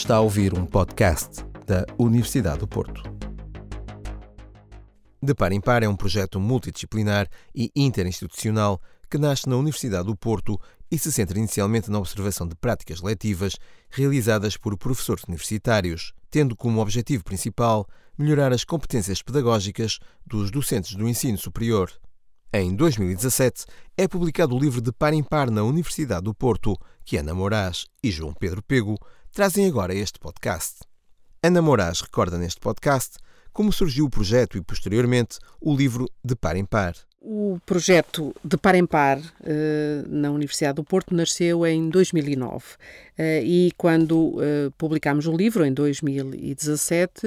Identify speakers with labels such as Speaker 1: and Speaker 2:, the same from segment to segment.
Speaker 1: Está a ouvir um podcast da Universidade do Porto. De Par em Par é um projeto multidisciplinar e interinstitucional que nasce na Universidade do Porto e se centra inicialmente na observação de práticas letivas realizadas por professores universitários, tendo como objetivo principal melhorar as competências pedagógicas dos docentes do ensino superior. Em 2017, é publicado o livro De Par em Par na Universidade do Porto, que Ana Moraes e João Pedro Pego trazem agora este podcast. Ana Moraes recorda neste podcast como surgiu o projeto e, posteriormente, o livro De Par em Par.
Speaker 2: O projeto de par em par uh, na Universidade do Porto nasceu em 2009 uh, e quando uh, publicámos o livro em 2017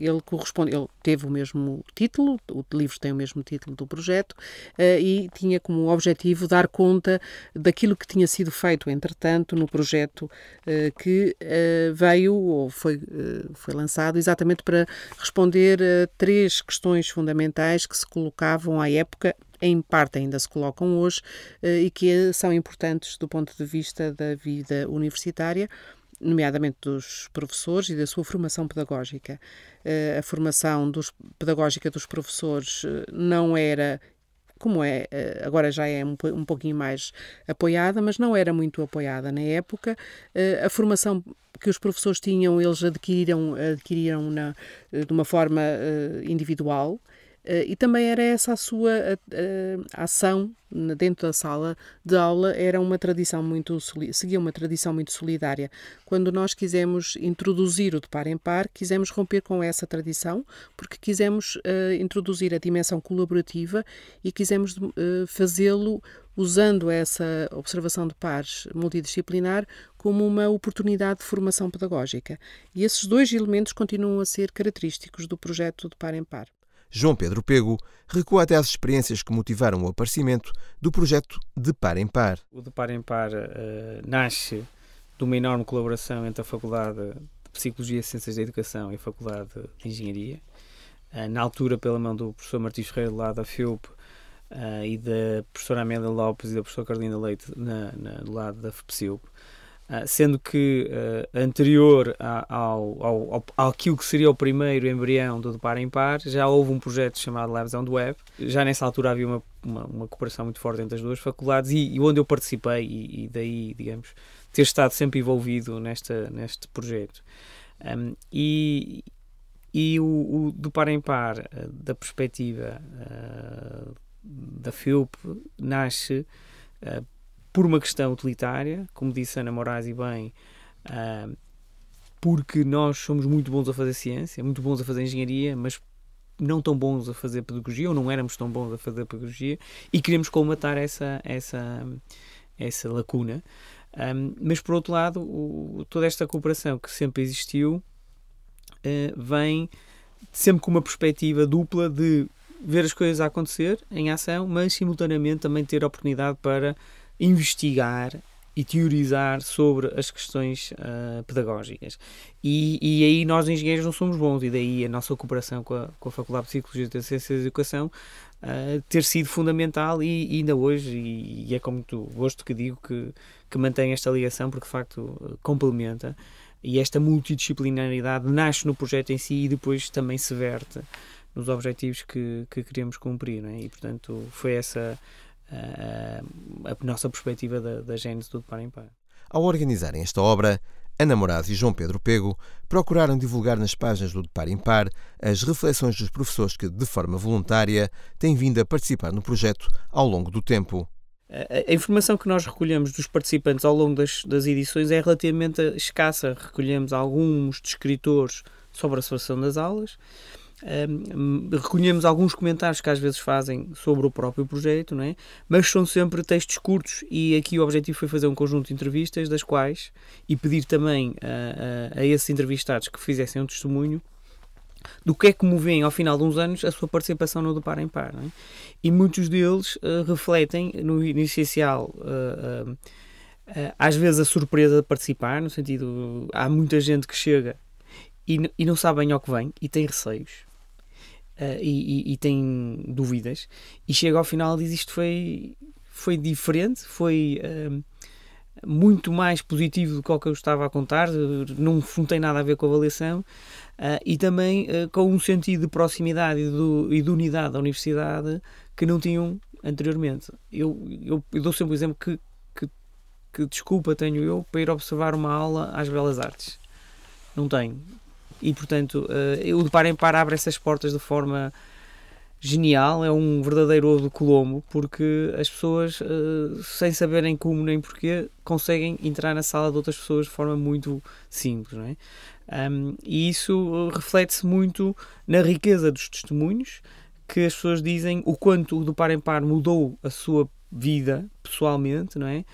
Speaker 2: ele corresponde, ele teve o mesmo título, o livro tem o mesmo título do projeto e tinha como objetivo dar conta daquilo que tinha sido feito entretanto no projeto que veio ou foi, foi lançado exatamente para responder a três questões fundamentais que se colocavam à época, em parte ainda se colocam hoje eh, e que são importantes do ponto de vista da vida universitária nomeadamente dos professores e da sua formação pedagógica. Eh, a formação dos, pedagógica dos professores eh, não era como é, agora já é um, um pouquinho mais apoiada, mas não era muito apoiada na época. A formação que os professores tinham, eles adquiriram, adquiriram na, de uma forma individual e também era essa a sua uh, ação dentro da sala de aula, era uma tradição muito, seguia uma tradição muito solidária. Quando nós quisemos introduzir o de par em par, quisemos romper com essa tradição, porque quisemos uh, introduzir a dimensão colaborativa e quisemos fazê-lo usando essa observação de pares multidisciplinar como uma oportunidade de formação pedagógica. E esses dois elementos continuam a ser característicos do projeto de par em par.
Speaker 1: João Pedro Pego recua até às experiências que motivaram o aparecimento do projeto De Par em Par.
Speaker 3: O De Par em Par uh, nasce de uma enorme colaboração entre a Faculdade de Psicologia e Ciências da Educação e a Faculdade de Engenharia. Uh, na altura, pela mão do professor Martins Ferreira, lá da FIUP, uh, e da professora Amélia Lopes e da professora Carolina Leite, na, na, do lado da FPSIUP. Ah, sendo que uh, anterior ao, ao, ao, àquilo que seria o primeiro embrião do de par em par, já houve um projeto chamado Labs on the Web. Já nessa altura havia uma, uma, uma cooperação muito forte entre as duas faculdades e, e onde eu participei, e, e, daí, digamos, ter estado sempre envolvido nesta, neste projeto. Um, e e o, o, do par em par, uh, da perspectiva uh, da FIUP, nasce por uma questão utilitária, como disse Ana Moraes e bem, uh, porque nós somos muito bons a fazer ciência, muito bons a fazer engenharia, mas não tão bons a fazer pedagogia, ou não éramos tão bons a fazer pedagogia, e queremos colmatar essa, essa, essa lacuna. Um, mas, por outro lado, o, toda esta cooperação que sempre existiu uh, vem sempre com uma perspectiva dupla de ver as coisas a acontecer em ação, mas simultaneamente também ter oportunidade para investigar e teorizar sobre as questões uh, pedagógicas. E, e, aí nós, engenheiros, não somos bons, e daí a nossa cooperação com a, com a Faculdade de Psicologia e Ciências da Educação uh, ter sido fundamental e, e ainda hoje, e, e, é com muito gosto que digo que, que mantém esta ligação, porque de facto complementa. E esta multidisciplinaridade nasce no projeto em si e depois também se verte nos objetivos que, que queremos cumprir. É? E portanto foi essa a, a nossa perspectiva da, da gênese do de par em par.
Speaker 1: Ao organizarem esta obra, Ana Moraes e João Pedro Pego procuraram divulgar nas páginas do De Par em Par as reflexões dos professores que, de forma voluntária, têm vindo a participar no projeto ao longo do tempo.
Speaker 3: A, a informação que nós recolhemos dos participantes ao longo das, das edições é relativamente escassa. Recolhemos alguns descritores sobre a situação das aulas um, recolhemos alguns comentários que às vezes fazem sobre o próprio projeto, não é? mas são sempre textos curtos e aqui o objetivo foi fazer um conjunto de entrevistas das quais e pedir também a, a, a esses entrevistados que fizessem um testemunho do que é que movem ao final de uns anos a sua participação no do par em par. É? E muitos deles uh, refletem no, no essencial uh, uh, às vezes a surpresa de participar, no sentido há muita gente que chega e, e não sabe bem ao que vem e tem receios uh, e, e, tem dúvidas, e chega ao final e diz isto foi, foi diferente, foi. Uh, muito mais positivo do que o que eu estava a contar, não, não tem nada a ver com a avaliação, uh, e também uh, com um sentido de proximidade e, do, e de unidade da universidade que não tinham anteriormente. Eu, eu, eu dou sempre o exemplo que, que, que, desculpa tenho eu para ir observar uma aula às Belas Artes. Não tenho. E, portanto, uh, o de par em par abre essas portas de forma genial, é um verdadeiro ovo de Colombo, porque as pessoas, uh, sem saberem como nem porquê, conseguem entrar na sala de outras pessoas de forma muito simples. Não é? Um, e isso reflete-se muito na riqueza dos testemunhos, que as pessoas dizem o quanto o do par em par mudou a sua vida pessoalmente, não é?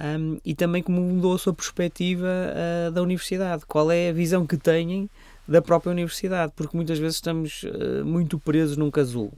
Speaker 3: Um, e também como mudou a sua perspectiva uh, da universidade. Qual é a visão que têm da própria universidade? Porque muitas vezes estamos uh, muito presos num casulo.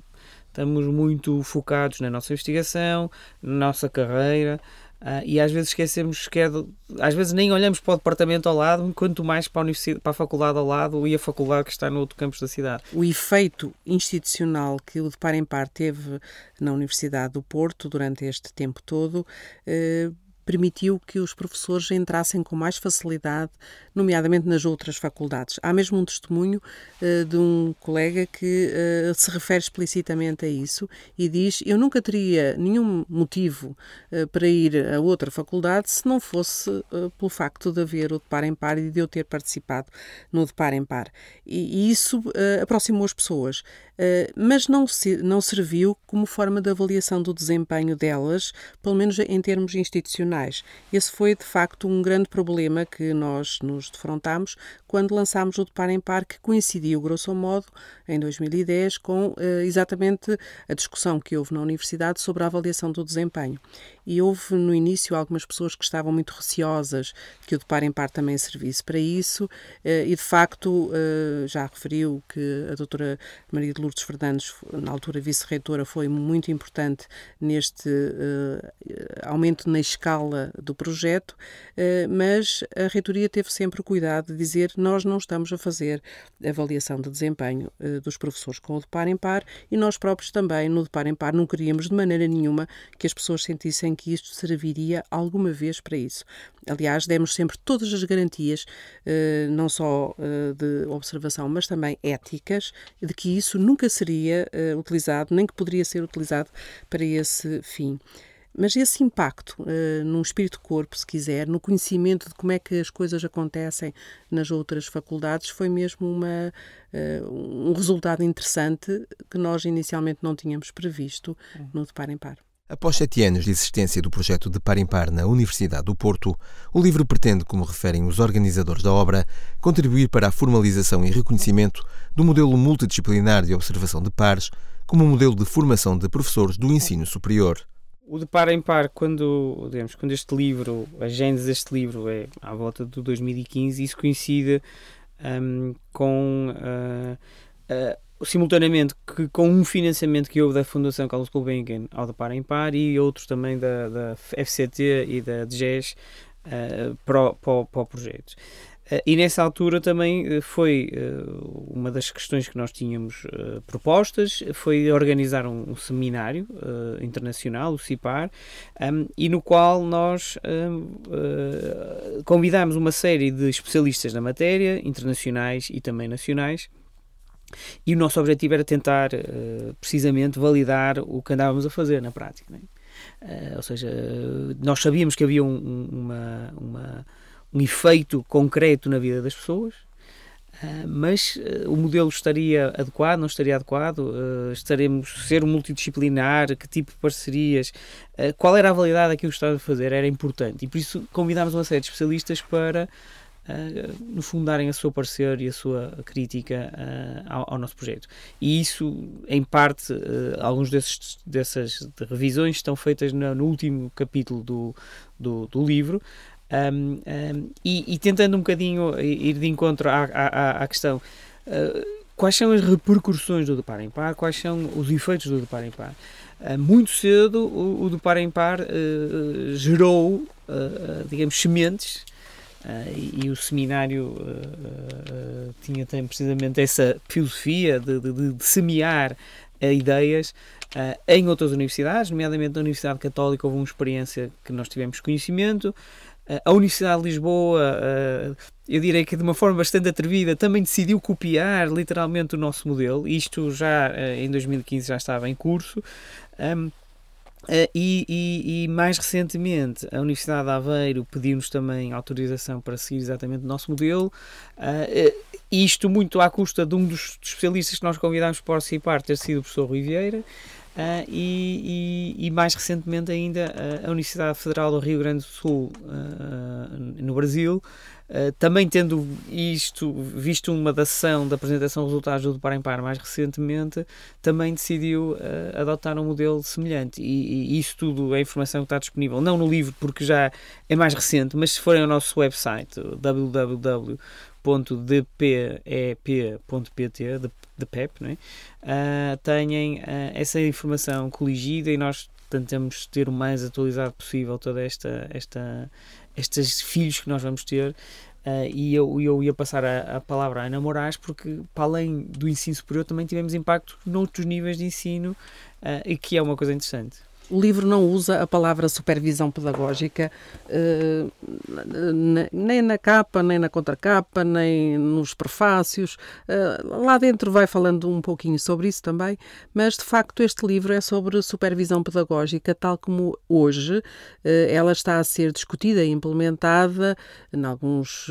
Speaker 3: Estamos muito focados na nossa investigação, na nossa carreira, Uh, e às vezes esquecemos que de, às vezes nem olhamos para o departamento ao lado, quanto mais para a, universidade, para a faculdade ao lado e a faculdade que está no outro campus da cidade.
Speaker 2: O efeito institucional que o de par em par teve na Universidade do Porto durante este tempo todo uh, permitiu que os professores entrassem com mais facilidade, nomeadamente nas outras faculdades. Há mesmo um testemunho uh, de um colega que uh, se refere explicitamente a isso e diz: Eu nunca teria nenhum motivo uh, para ir a outra faculdade se não fosse pelo facto de haver o de par em par e de eu ter participado no de par em par. E, e isso aproximou as pessoas. Eh, mas não, não serviu como forma de avaliação do desempenho delas, pelo menos em termos institucionais. Esse foi, de facto, um grande problema que nós nos defrontámos quando lançámos o de par em par, que coincidiu, grosso modo, em 2010, com uh, exatamente a discussão que houve na Universidade sobre a avaliação do desempenho. E houve no início algumas pessoas que estavam muito receosas que o de par em par também servisse para isso, uh, e de facto já referiu que a doutora Maria de Lourdes Fernandes, na altura vice-reitora, foi muito importante neste uh, aumento na escala do projeto, mas a reitoria teve sempre o cuidado de dizer nós não estamos a fazer avaliação de desempenho dos professores com o de par em par e nós próprios também, no de par em par, não queríamos de maneira nenhuma que as pessoas sentissem que isto serviria alguma vez para isso. Aliás, demos sempre todas as garantias, não só de observação, mas também éticas, de que isso nunca seria uh, utilizado, nem que poderia ser utilizado para esse fim. Mas esse impacto uh, num espírito-corpo, se quiser, no conhecimento de como é que as coisas acontecem nas outras faculdades, foi mesmo uma, uh, um resultado interessante que nós inicialmente não tínhamos previsto no de par em par.
Speaker 1: Após sete anos de existência do projeto de Par em Par na Universidade do Porto, o livro pretende, como referem os organizadores da obra, contribuir para a formalização e reconhecimento do modelo multidisciplinar de observação de pares como um modelo de formação de professores do ensino superior.
Speaker 3: O de par em par, quando, digamos, quando este livro, a gênese deste livro é à volta de 2015, isso coincide um, com uh, simultaneamente que, com um financiamento que houve da Fundação Carlos Gulbenkian ao da Par em Par e outros também da, da FCT e da DGES uh, eh, para, para, para o projeto. Uh, e nessa altura também uh, foi uh, uma das questões que nós tínhamos propostas, foi organizar um, um seminário internacional, o CIPAR, um, e no qual nós um, convidámos uma série de especialistas na matéria, internacionais e também nacionais, e o nosso objetivo era tentar, uh, precisamente, validar o que andávamos a fazer na prática. Uh, ou seja, nós sabíamos que havia um, uma, uma, um efeito concreto na vida das pessoas, uh, mas o modelo estaria adequado, não estaria adequado, estaremos ser multidisciplinar, que tipo de parcerias, qual era a validade daquilo que estava a fazer, era importante. E por isso convidámos uma série de especialistas para no fundo, darem a seu parecer e a sua crítica uh, ao, ao, nosso projeto. E isso, em parte, uh, alguns desses, dessas revisões estão feitas no, no último capítulo do, do, do livro. Um, um, e, e, tentando um bocadinho ir de encontro à, à, à questão quais são as repercussões do de par em par, quais são os efeitos do de par em par. Muito cedo, o, o de par em par gerou, digamos, sementes e, e, o seminário uh, uh, tinha tem precisamente essa filosofia de, de, de semear ideias em outras universidades, nomeadamente na Universidade Católica houve uma experiência que nós tivemos conhecimento, a Universidade de Lisboa, eu direi que de uma forma bastante atrevida, também decidiu copiar literalmente o nosso modelo. Isto já em 2015 já estava em curso. Uh, e, e, e, mais recentemente a Universidade de Aveiro pediu-nos também autorização para seguir exatamente o nosso modelo. Uh, isto muito à custa de um dos especialistas que nós convidámos para participar, ter sido o professor Rui Vieira. Uh, e, e, mais recentemente ainda a Universidade Federal do Rio Grande do Sul, no Brasil, Uh, também tendo isto, visto uma da sessão da apresentação de resultados do Par em Par mais recentemente, também decidiu uh, adotar um modelo semelhante. E, e, isso tudo é informação que está disponível, não no livro, porque já é mais recente, mas se forem ao nosso website, www.dpep.pt, de, de PEP, não é? Uh, têm essa informação coligida e nós tentamos ter o mais atualizado possível toda esta, esta estes filhos que nós vamos ter. Uh, e eu, eu ia passar a, a, palavra à Ana Moraes, porque, para além do ensino superior, também tivemos impacto noutros níveis de ensino, uh, e que é uma coisa interessante.
Speaker 2: O livro não usa a palavra supervisão pedagógica uh, nem na capa, nem na contracapa, nem nos prefácios. Uh, lá dentro vai falando um pouquinho sobre isso também, mas de facto este livro é sobre supervisão pedagógica, tal como hoje uh, ela está a ser discutida e implementada em alguns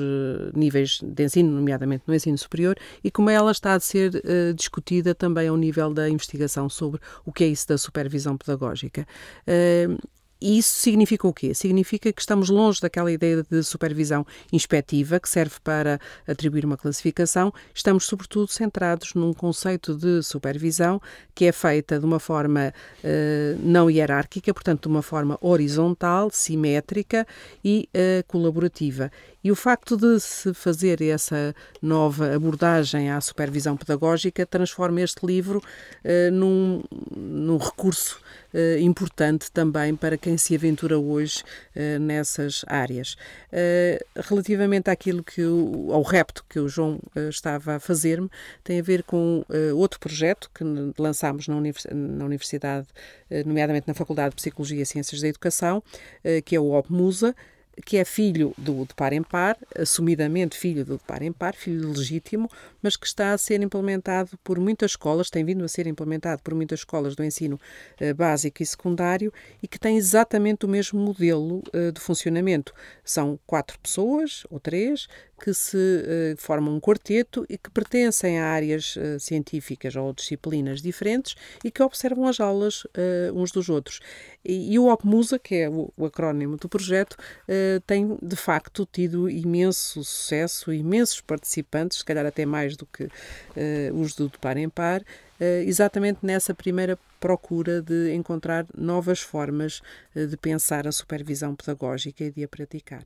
Speaker 2: níveis de ensino, nomeadamente no ensino superior, e como ela está a ser discutida também ao nível da investigação sobre o que é isso da supervisão pedagógica. Uh, e isso significa o quê? Significa que estamos longe daquela ideia de supervisão inspectiva que serve para atribuir uma classificação. Estamos, sobretudo, centrados num conceito de supervisão que é feita de uma forma uh, não hierárquica, portanto, de uma forma horizontal, simétrica e uh, colaborativa. E o facto de se fazer essa nova abordagem à supervisão pedagógica transforma este livro uh, num, num recurso uh, importante também para quem se aventura hoje uh, nessas áreas. relativamente àquilo que o, ao repto que o João estava a fazer-me, tem a ver com outro projeto que lançámos na, univers na Universidade, nomeadamente na Faculdade de Psicologia e Ciências da Educação, que é o OPMUSA, que é filho do de par em par, assumidamente filho do de par em par, filho legítimo, mas que está a ser implementado por muitas escolas, tem vindo a ser implementado por muitas escolas do ensino uh, básico e secundário e que tem exatamente o mesmo modelo uh, de funcionamento. São quatro pessoas ou três que se uh, formam um quarteto e que pertencem a áreas uh, científicas ou disciplinas diferentes e que observam as aulas uh, uns dos outros. E, e, o OPMUSA, que é o, o acrónimo do projeto, tem de facto tido imenso sucesso, imensos participantes, se calhar até mais do que os do de par em par, exatamente nessa primeira procura de encontrar novas formas de pensar a supervisão pedagógica e de a praticar.